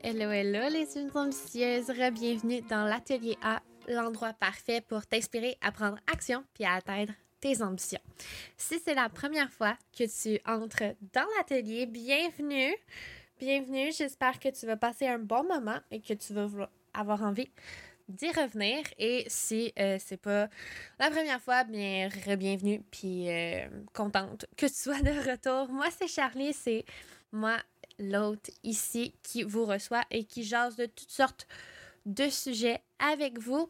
Hello, hello les ambitieuses, bienvenue dans l'atelier A, l'endroit parfait pour t'inspirer à prendre action puis à atteindre tes ambitions. Si c'est la première fois que tu entres dans l'atelier, bienvenue. Bienvenue, j'espère que tu vas passer un bon moment et que tu vas avoir envie d'y revenir. Et si euh, c'est pas la première fois, bien, bienvenue, puis euh, contente que tu sois de retour. Moi, c'est Charlie, c'est moi, l'hôte ici, qui vous reçoit et qui jase de toutes sortes de sujets avec vous.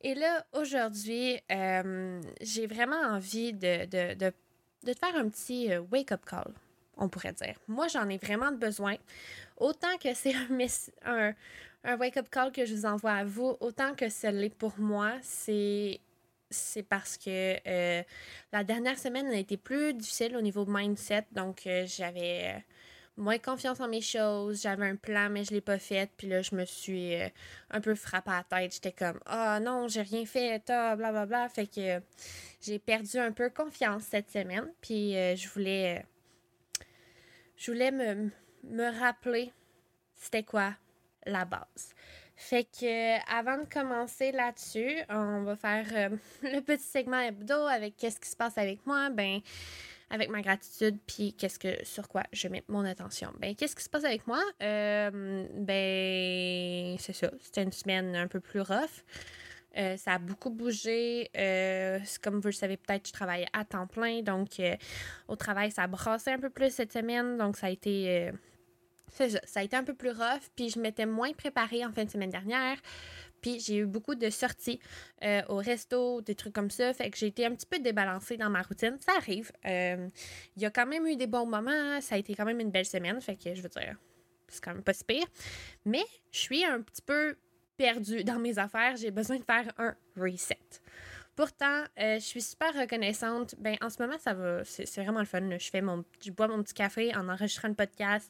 Et là, aujourd'hui, euh, j'ai vraiment envie de, de, de, de, te faire un petit wake-up call, on pourrait dire. Moi, j'en ai vraiment besoin. Autant que c'est un, un, un wake-up call que je vous envoie à vous, autant que ce l'est pour moi, c'est c'est parce que euh, la dernière semaine a été plus difficile au niveau mindset. Donc, euh, j'avais euh, moins confiance en mes choses. J'avais un plan, mais je l'ai pas fait. Puis là, je me suis un peu frappée à la tête. J'étais comme, ah non, j'ai rien fait, bla bla bla. Fait que j'ai perdu un peu confiance cette semaine. Puis je voulais, je voulais me, me rappeler c'était quoi la base. Fait que avant de commencer là-dessus, on va faire euh, le petit segment hebdo avec qu'est-ce qui se passe avec moi, ben avec ma gratitude puis qu'est-ce que sur quoi je mets mon attention. Ben qu'est-ce qui se passe avec moi? Euh, ben c'est ça, c'était une semaine un peu plus rough. Euh, ça a beaucoup bougé. comme vous le savez, peut-être, je travaille à temps plein. Donc, au travail, ça a brassé un peu plus cette semaine. Donc, ça a été ça. a été un peu plus rough, puis je m'étais moins préparée en fin de semaine dernière. Puis j'ai eu beaucoup de sorties euh, au resto, des trucs comme ça. Fait que j'ai été un petit peu débalancée dans ma routine. Ça arrive. Euh, il y a quand même eu des bons moments. Ça a été quand même une belle semaine. Fait que je veux dire, c'est quand même pas si pire. Mais je suis un petit peu perdue dans mes affaires. J'ai besoin de faire un reset. Pourtant, euh, je suis super reconnaissante. Ben, en ce moment, ça va. C'est vraiment le fun. Je fais mon. Je bois mon petit café en enregistrant le podcast.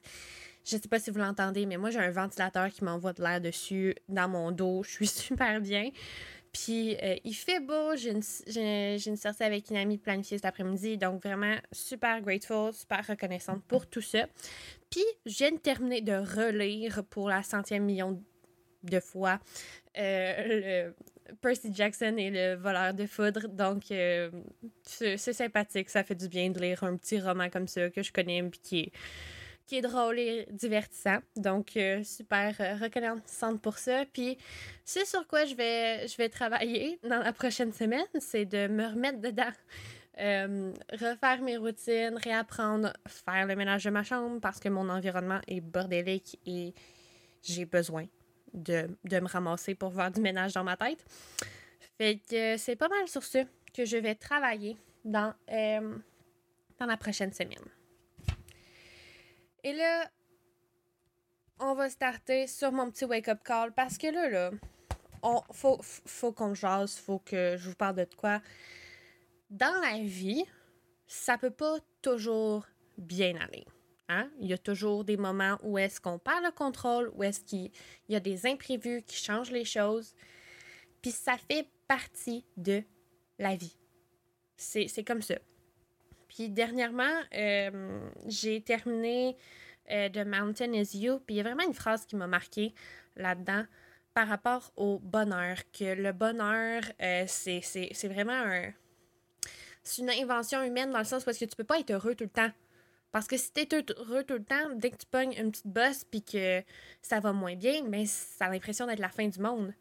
Je sais pas si vous l'entendez, mais moi, j'ai un ventilateur qui m'envoie de l'air dessus dans mon dos. Je suis super bien. Puis euh, il fait beau. J'ai une, une, sortie avec une amie planifiée cet après-midi. Donc vraiment super grateful, super reconnaissante pour tout ça. Puis je viens de terminer de relire pour la centième million de fois euh, Percy Jackson et le voleur de foudre. Donc euh, c'est sympathique. Ça fait du bien de lire un petit roman comme ça que je connais puis qui est qui est drôle et divertissant. Donc, euh, super euh, reconnaissante pour ça. Puis, c'est sur quoi je vais, je vais travailler dans la prochaine semaine, c'est de me remettre dedans. Euh, refaire mes routines, réapprendre, faire le ménage de ma chambre parce que mon environnement est bordélique et j'ai besoin de, de, me ramasser pour faire du ménage dans ma tête. Fait que c'est pas mal sur ce que je vais travailler dans, dans la prochaine semaine. Et là, on va starter sur mon petit wake-up call parce que là, là, on, faut, faut qu'on jase, faut que je vous parle de quoi. Dans la vie, ça peut pas toujours bien aller. Hein? Il y a toujours des moments où est-ce qu'on perd le contrôle, où est-ce qu'il y a des imprévus qui changent les choses. Puis ça fait partie de la vie. C'est comme ça. Puis dernièrement, euh, j'ai terminé euh, The Mountain is You. Puis il y a vraiment une phrase qui m'a marqué là-dedans par rapport au bonheur. Que le bonheur, euh, c'est vraiment. C'est une invention humaine dans le sens parce que tu peux pas être heureux tout le temps. Parce que si tu es heureux tout le temps, dès que tu pognes une petite bosse puis que ça va moins bien, mais ben, ça a l'impression d'être la fin du monde.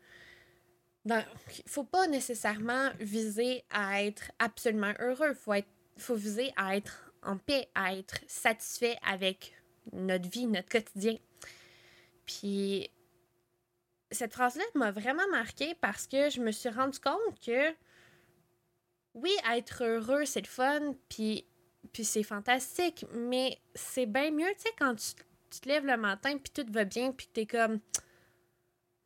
Donc, faut pas nécessairement viser à être absolument heureux. Faut être faut viser à être en paix, à être satisfait avec notre vie, notre quotidien. Puis cette phrase-là m'a vraiment marqué parce que je me suis rendu compte que oui, être heureux, c'est le fun, puis, puis c'est fantastique, mais c'est bien mieux, tu sais, quand tu, te lèves le matin, puis tout va bien, puis tu es comme,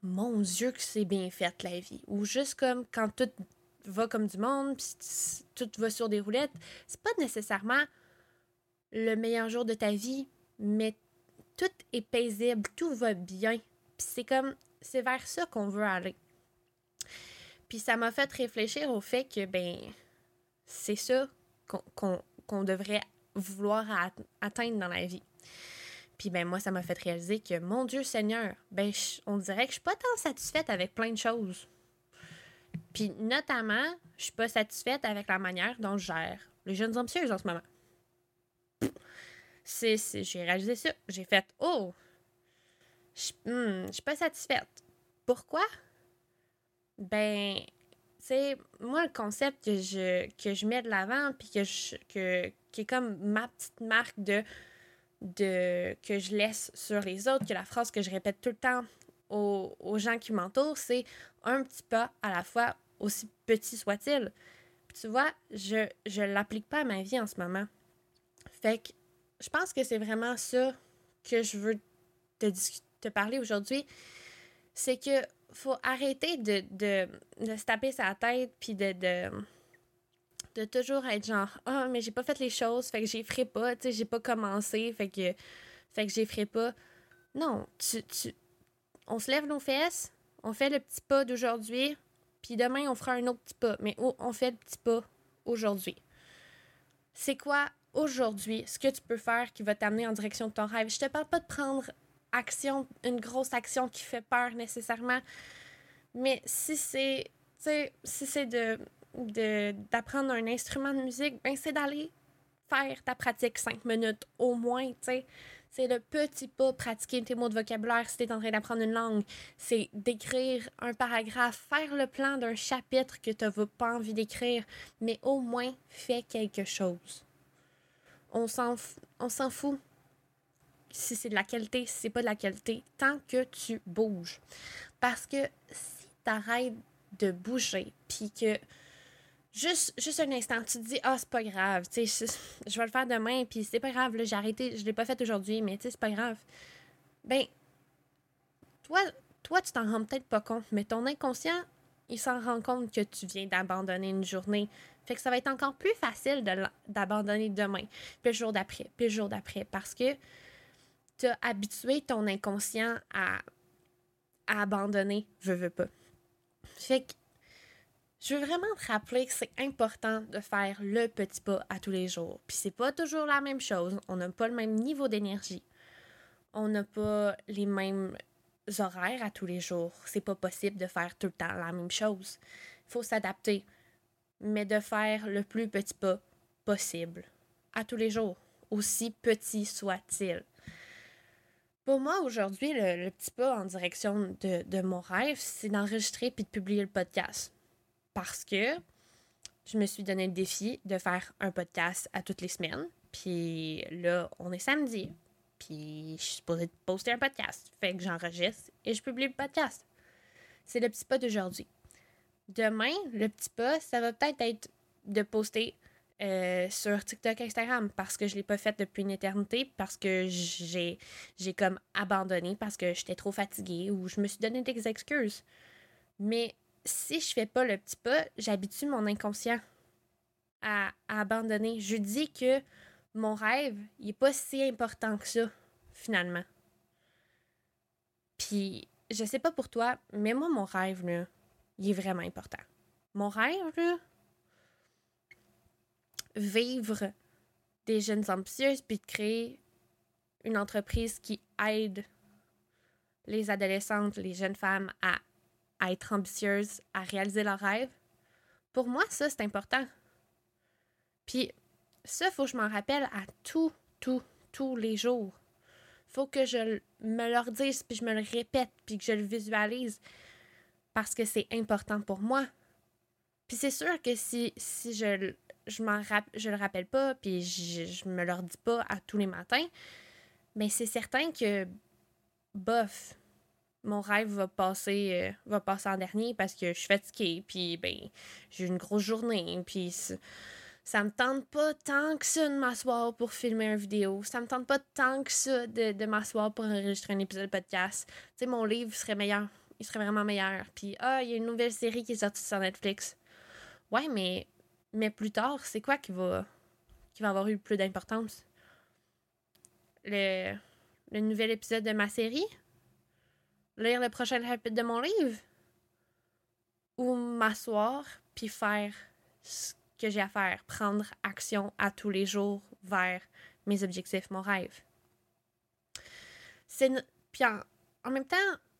mon Dieu, que c'est bien fait la vie. Ou juste comme quand tout va comme du monde, puis tout va sur des roulettes, c'est pas nécessairement le meilleur jour de ta vie, mais tout est paisible, tout va bien. Puis c'est comme, c'est vers ça qu'on veut aller. Puis ça m'a fait réfléchir au fait que, ben, c'est ça qu'on devrait vouloir atteindre dans la vie. Puis ben moi, ça m'a fait réaliser que, mon Dieu Seigneur, ben on dirait que je suis pas tant satisfaite avec plein de choses. Puis notamment, je suis pas satisfaite avec la manière dont je gère les jeunes ambitieuses en ce moment. J'ai réalisé ça. J'ai fait Oh! Je hmm, suis pas satisfaite. Pourquoi? Ben, c'est moi, le concept que je, que je mets de l'avant, puis que que, qui est comme ma petite marque de, de que je laisse sur les autres, que la phrase que je répète tout le temps aux, gens qui m'entourent, c'est un petit pas à la fois, aussi petit soit-il. Tu vois, je ne l'applique pas à ma vie en ce moment. Fait que je pense que c'est vraiment ça que je veux te, te parler aujourd'hui. C'est que faut arrêter de, de, de, se taper sa tête puis de, de, de toujours être genre Ah, mais j'ai pas fait les choses, fait que j'y ferai pas, tu sais, j'ai pas commencé, fait que, fait que j'y ferai pas. Non, tu, on se lève nos fesses, on fait le petit pas d'aujourd'hui, puis demain, on fera un autre petit pas. Mais on fait le petit pas aujourd'hui. C'est quoi aujourd'hui ce que tu peux faire qui va t'amener en direction de ton rêve? Je te parle pas de prendre action, une grosse action qui fait peur nécessairement. Mais si c'est, si c'est de, d'apprendre un instrument de musique, ben c'est d'aller faire ta pratique cinq minutes au moins, tu sais. C'est le petit pas pratiquer tes mots de vocabulaire si tu en train d'apprendre une langue. C'est d'écrire un paragraphe, faire le plan d'un chapitre que tu n'as pas envie d'écrire, mais au moins fais quelque chose. On s'en, on s'en fout si c'est de la qualité, si c'est pas de la qualité, tant que tu bouges. Parce que si tu arrêtes de bouger, puis que juste, juste un instant, tu te dis, ah, c'est pas grave, tu sais, je vais le faire demain, puis c'est pas grave, là, j'ai arrêté, je l'ai pas fait aujourd'hui, mais tu sais, c'est pas grave. Ben, toi, toi tu t'en rends peut-être pas compte, mais ton inconscient, il s'en rend compte que tu viens d'abandonner une journée. Fait que ça va être encore plus facile d'abandonner demain, puis le jour d'après, puis le jour d'après, parce que tu as habitué ton inconscient à, à abandonner, je veux pas. Fait que je veux vraiment te rappeler que c'est important de faire le petit pas à tous les jours. Puis c'est pas toujours la même chose. On n'a pas le même niveau d'énergie. On n'a pas les mêmes horaires à tous les jours. C'est pas possible de faire tout le temps la même chose. Il faut s'adapter. Mais de faire le plus petit pas possible à tous les jours, aussi petit soit-il. Pour moi, aujourd'hui, le, petit pas en direction de, de mon rêve, c'est d'enregistrer puis de publier le podcast parce que je me suis donné le défi de faire un podcast à toutes les semaines. Puis là, on est samedi. Puis je suis supposée poster un podcast. Fait que j'enregistre et je publie le podcast. C'est le petit pas d'aujourd'hui. Demain, le petit pas, ça va peut-être être de poster euh, sur TikTok, Instagram, parce que je ne l'ai pas fait depuis une éternité, parce que j'ai, j'ai comme abandonné, parce que j'étais trop fatiguée ou je me suis donné des excuses. Mais si je fais pas le petit pas, j'habitue mon inconscient à, abandonner. Je dis que mon rêve, il est pas si important que ça, finalement. Puis, je sais pas pour toi, mais moi, mon rêve, là, il est vraiment important. Mon rêve, là, vivre des jeunes ambitieuses, puis de créer une entreprise qui aide les adolescentes, les jeunes femmes à à être ambitieuse, à réaliser leurs rêves. Pour moi, ça, c'est important. Puis, ça, il faut que je m'en rappelle à tout, tout, tous les jours. faut que je me leur dise, puis je me le répète, puis que je le visualise. Parce que c'est important pour moi. Puis c'est sûr que si, si je, je, m'en je le rappelle pas, puis je, je me leur dis pas à tous les matins, mais c'est certain que, bof, mon rêve va passer, euh, va passer en dernier parce que je suis fatiguée, puis ben, j'ai une grosse journée, puis ça me tente pas tant que ça de m'asseoir pour filmer une vidéo. Ça me tente pas tant que ça de, de m'asseoir pour enregistrer un épisode de podcast. Tu sais, mon livre serait meilleur. Il serait vraiment meilleur. Puis, ah, il y a une nouvelle série qui est sortie sur Netflix. Ouais, mais, mais plus tard, c'est quoi qui va, qui va avoir eu plus d'importance? Le, le nouvel épisode de ma série? Lire le prochain chapitre de mon livre ou m'asseoir puis faire ce que j'ai à faire, prendre action à tous les jours vers mes objectifs, mon rêve. c'est. Puis en, même temps,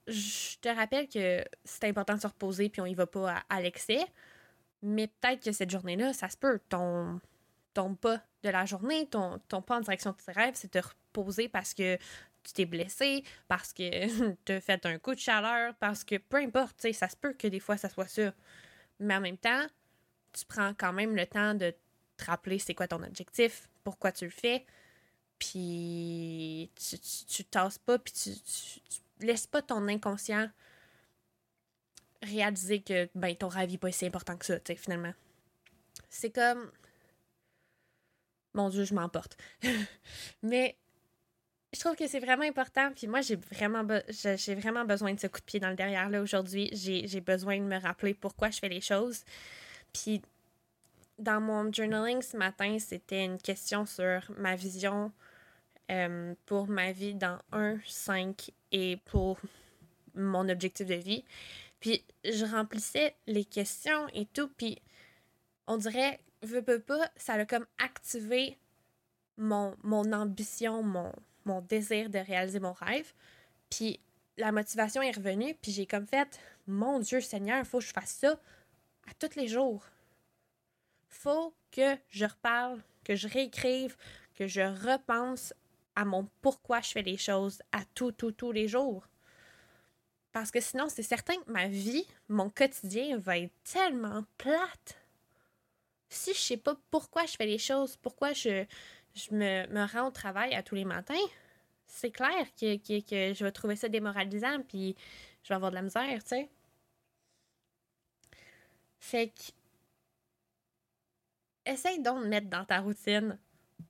je te rappelle que c'est important de se reposer puis on y va pas à, l'excès. Mais peut-être que cette journée-là, ça se peut. Ton, ton pas de la journée, ton, ton pas en direction de tes rêves, c'est te reposer parce que tu t'es blessé, parce que tu as fait un coup de chaleur, parce que peu importe, ça se peut que des fois ça soit ça. Mais en même temps, tu prends quand même le temps de te rappeler c'est quoi ton objectif, pourquoi tu le fais, puis tu, tu, tasses pas, puis tu, tu, laisses pas ton inconscient réaliser que ben, ton rêve n'est pas si important que ça, tu sais, finalement. C'est comme. Mon Dieu, je m'emporte. Mais je trouve que c'est vraiment important. Puis moi, j'ai vraiment, j'ai vraiment besoin de ce coup de pied dans le derrière là aujourd'hui. J'ai besoin de me rappeler pourquoi je fais les choses. Puis dans mon journaling ce matin, c'était une question sur ma vision euh, pour ma vie dans 1, 5 et pour mon objectif de vie. Puis je remplissais les questions et tout. Puis on dirait, veux, veux pas, ça a comme activé mon, mon ambition, mon, mon désir de réaliser mon rêve. Puis la motivation est revenue, puis j'ai comme fait Mon Dieu Seigneur, il faut que je fasse ça à tous les jours. faut que je reparle, que je réécrive, que je repense à mon pourquoi je fais les choses à tous, tous, tous les jours. Parce que sinon, c'est certain que ma vie, mon quotidien va être tellement plate. Si je sais pas pourquoi je fais les choses, pourquoi je, je me, me rends au travail à tous les matins, c'est clair que, que, je vais trouver ça démoralisant, puis je vais avoir de la misère, tu sais. Fait que. Essaye donc de mettre dans ta routine,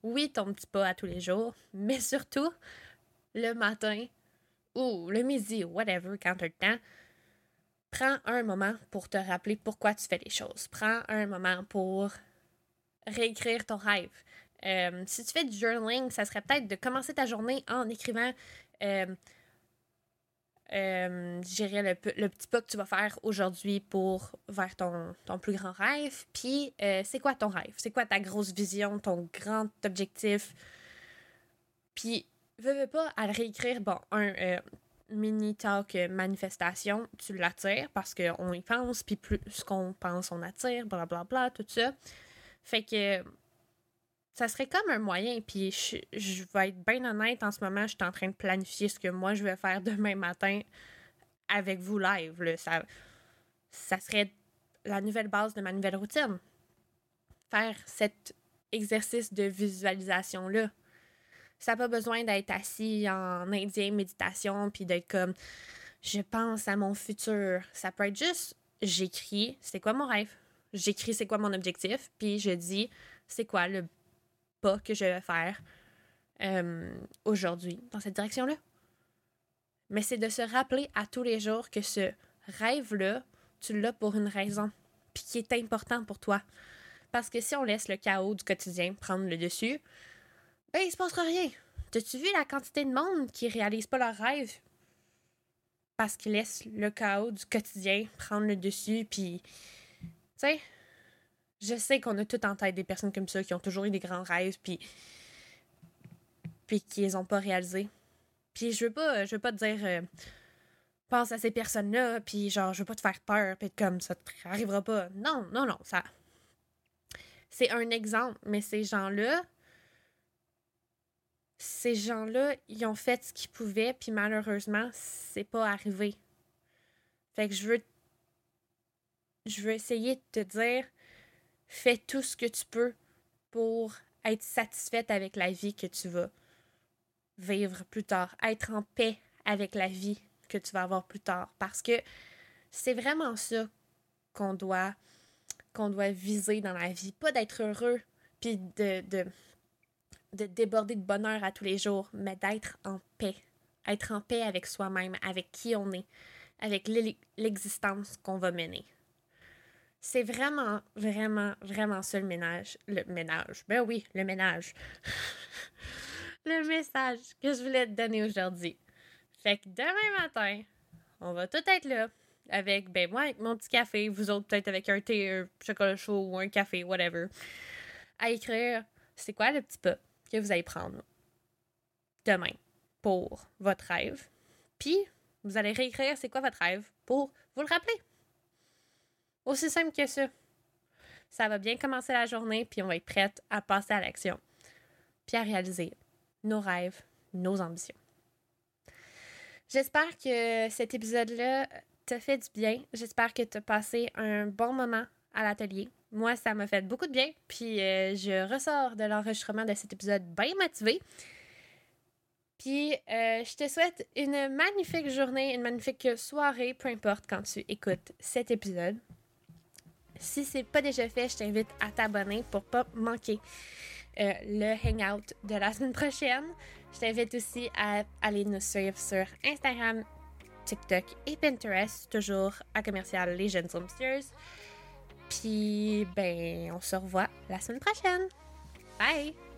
oui, ton petit pas à tous les jours, mais surtout le matin ou le midi, whatever, quand tu as le temps. Prends un moment pour te rappeler pourquoi tu fais les choses. Prends un moment pour réécrire ton rêve. Euh, si tu fais du journaling, ça serait peut-être de commencer ta journée en écrivant euh, euh, le, petit pas que tu vas faire aujourd'hui pour vers ton, ton, plus grand rêve. Puis, euh, c'est quoi ton rêve? C'est quoi ta grosse vision, ton grand objectif? Puis, veux, veux pas, à le réécrire, bon, un mini talk manifestation, tu l'attires parce qu'on y pense, puis plus qu'on pense, on attire, blablabla, bla, bla, tout ça. Fait que ça serait comme un moyen. Puis je, je, vais être bien honnête, en ce moment, je suis en train de planifier ce que moi je vais faire demain matin avec vous live. Là. Ça, ça serait la nouvelle base de ma nouvelle routine. Faire cet exercice de visualisation-là. Ça n'a pas besoin d'être assis en indien méditation puis d'être comme je pense à mon futur. Ça peut être juste j'écris c'est quoi mon rêve? J'écris c'est quoi mon objectif? Puis je dis c'est quoi le que je vais faire euh, aujourd'hui dans cette direction-là. Mais c'est de se rappeler à tous les jours que ce rêve-là, tu l'as pour une raison, puis qui est important pour toi. Parce que si on laisse le chaos du quotidien prendre le dessus, ben il se passera rien. T'as-tu vu la quantité de monde qui réalise pas leur rêve? Parce qu'ils laissent le chaos du quotidien prendre le dessus, puis, tu sais, je sais qu'on a tout en tête des personnes comme ça qui ont toujours eu des grands rêves puis puis qui les ont pas réalisés. Puis je veux pas je veux pas te dire euh, pense à ces personnes-là puis genre je veux pas te faire peur puis comme ça arrivera pas. Non, non non, ça c'est un exemple, mais ces gens-là ces gens-là, ils ont fait ce qu'ils pouvaient puis malheureusement, c'est pas arrivé. Fait que je veux je veux essayer de te dire fais tout ce que tu peux pour être satisfaite avec la vie que tu vas vivre plus tard, être en paix avec la vie que tu vas avoir plus tard. Parce que c'est vraiment ça qu'on doit, viser dans la vie. Pas d'être heureux, puis de, de, de déborder de bonheur à tous les jours, mais d'être en paix. Être en paix avec soi-même, avec qui on est, avec l'existence qu'on va mener. C'est vraiment, vraiment, vraiment ça le ménage. Le ménage. Ben oui, le ménage. le message que je voulais te donner aujourd'hui. Fait que demain matin, on va tout être là avec, ben moi avec mon petit café, vous autres peut-être avec un thé, un chocolat chaud ou un café, whatever, à écrire c'est quoi le petit pas que vous allez prendre demain pour votre rêve. Puis, vous allez réécrire c'est quoi votre rêve pour vous le rappeler. Aussi simple que ça. Ça va bien commencer la journée, puis on va être prête à passer à l'action, puis à réaliser nos rêves, nos ambitions. J'espère que cet épisode-là t'a fait du bien. J'espère que tu as passé un bon moment à l'atelier. Moi, ça m'a fait beaucoup de bien. Puis euh, je ressors de l'enregistrement de cet épisode bien motivée. Puis euh, je te souhaite une magnifique journée, une magnifique soirée, peu importe quand tu écoutes cet épisode. Si c'est pas déjà fait, je t'invite à t'abonner pour pas manquer euh, le hangout de la semaine prochaine. Je t'invite aussi à aller nous suivre sur Instagram, TikTok et Pinterest, toujours à commercial Les Jeunes Homesteers. Puis, ben, on se revoit la semaine prochaine. Bye!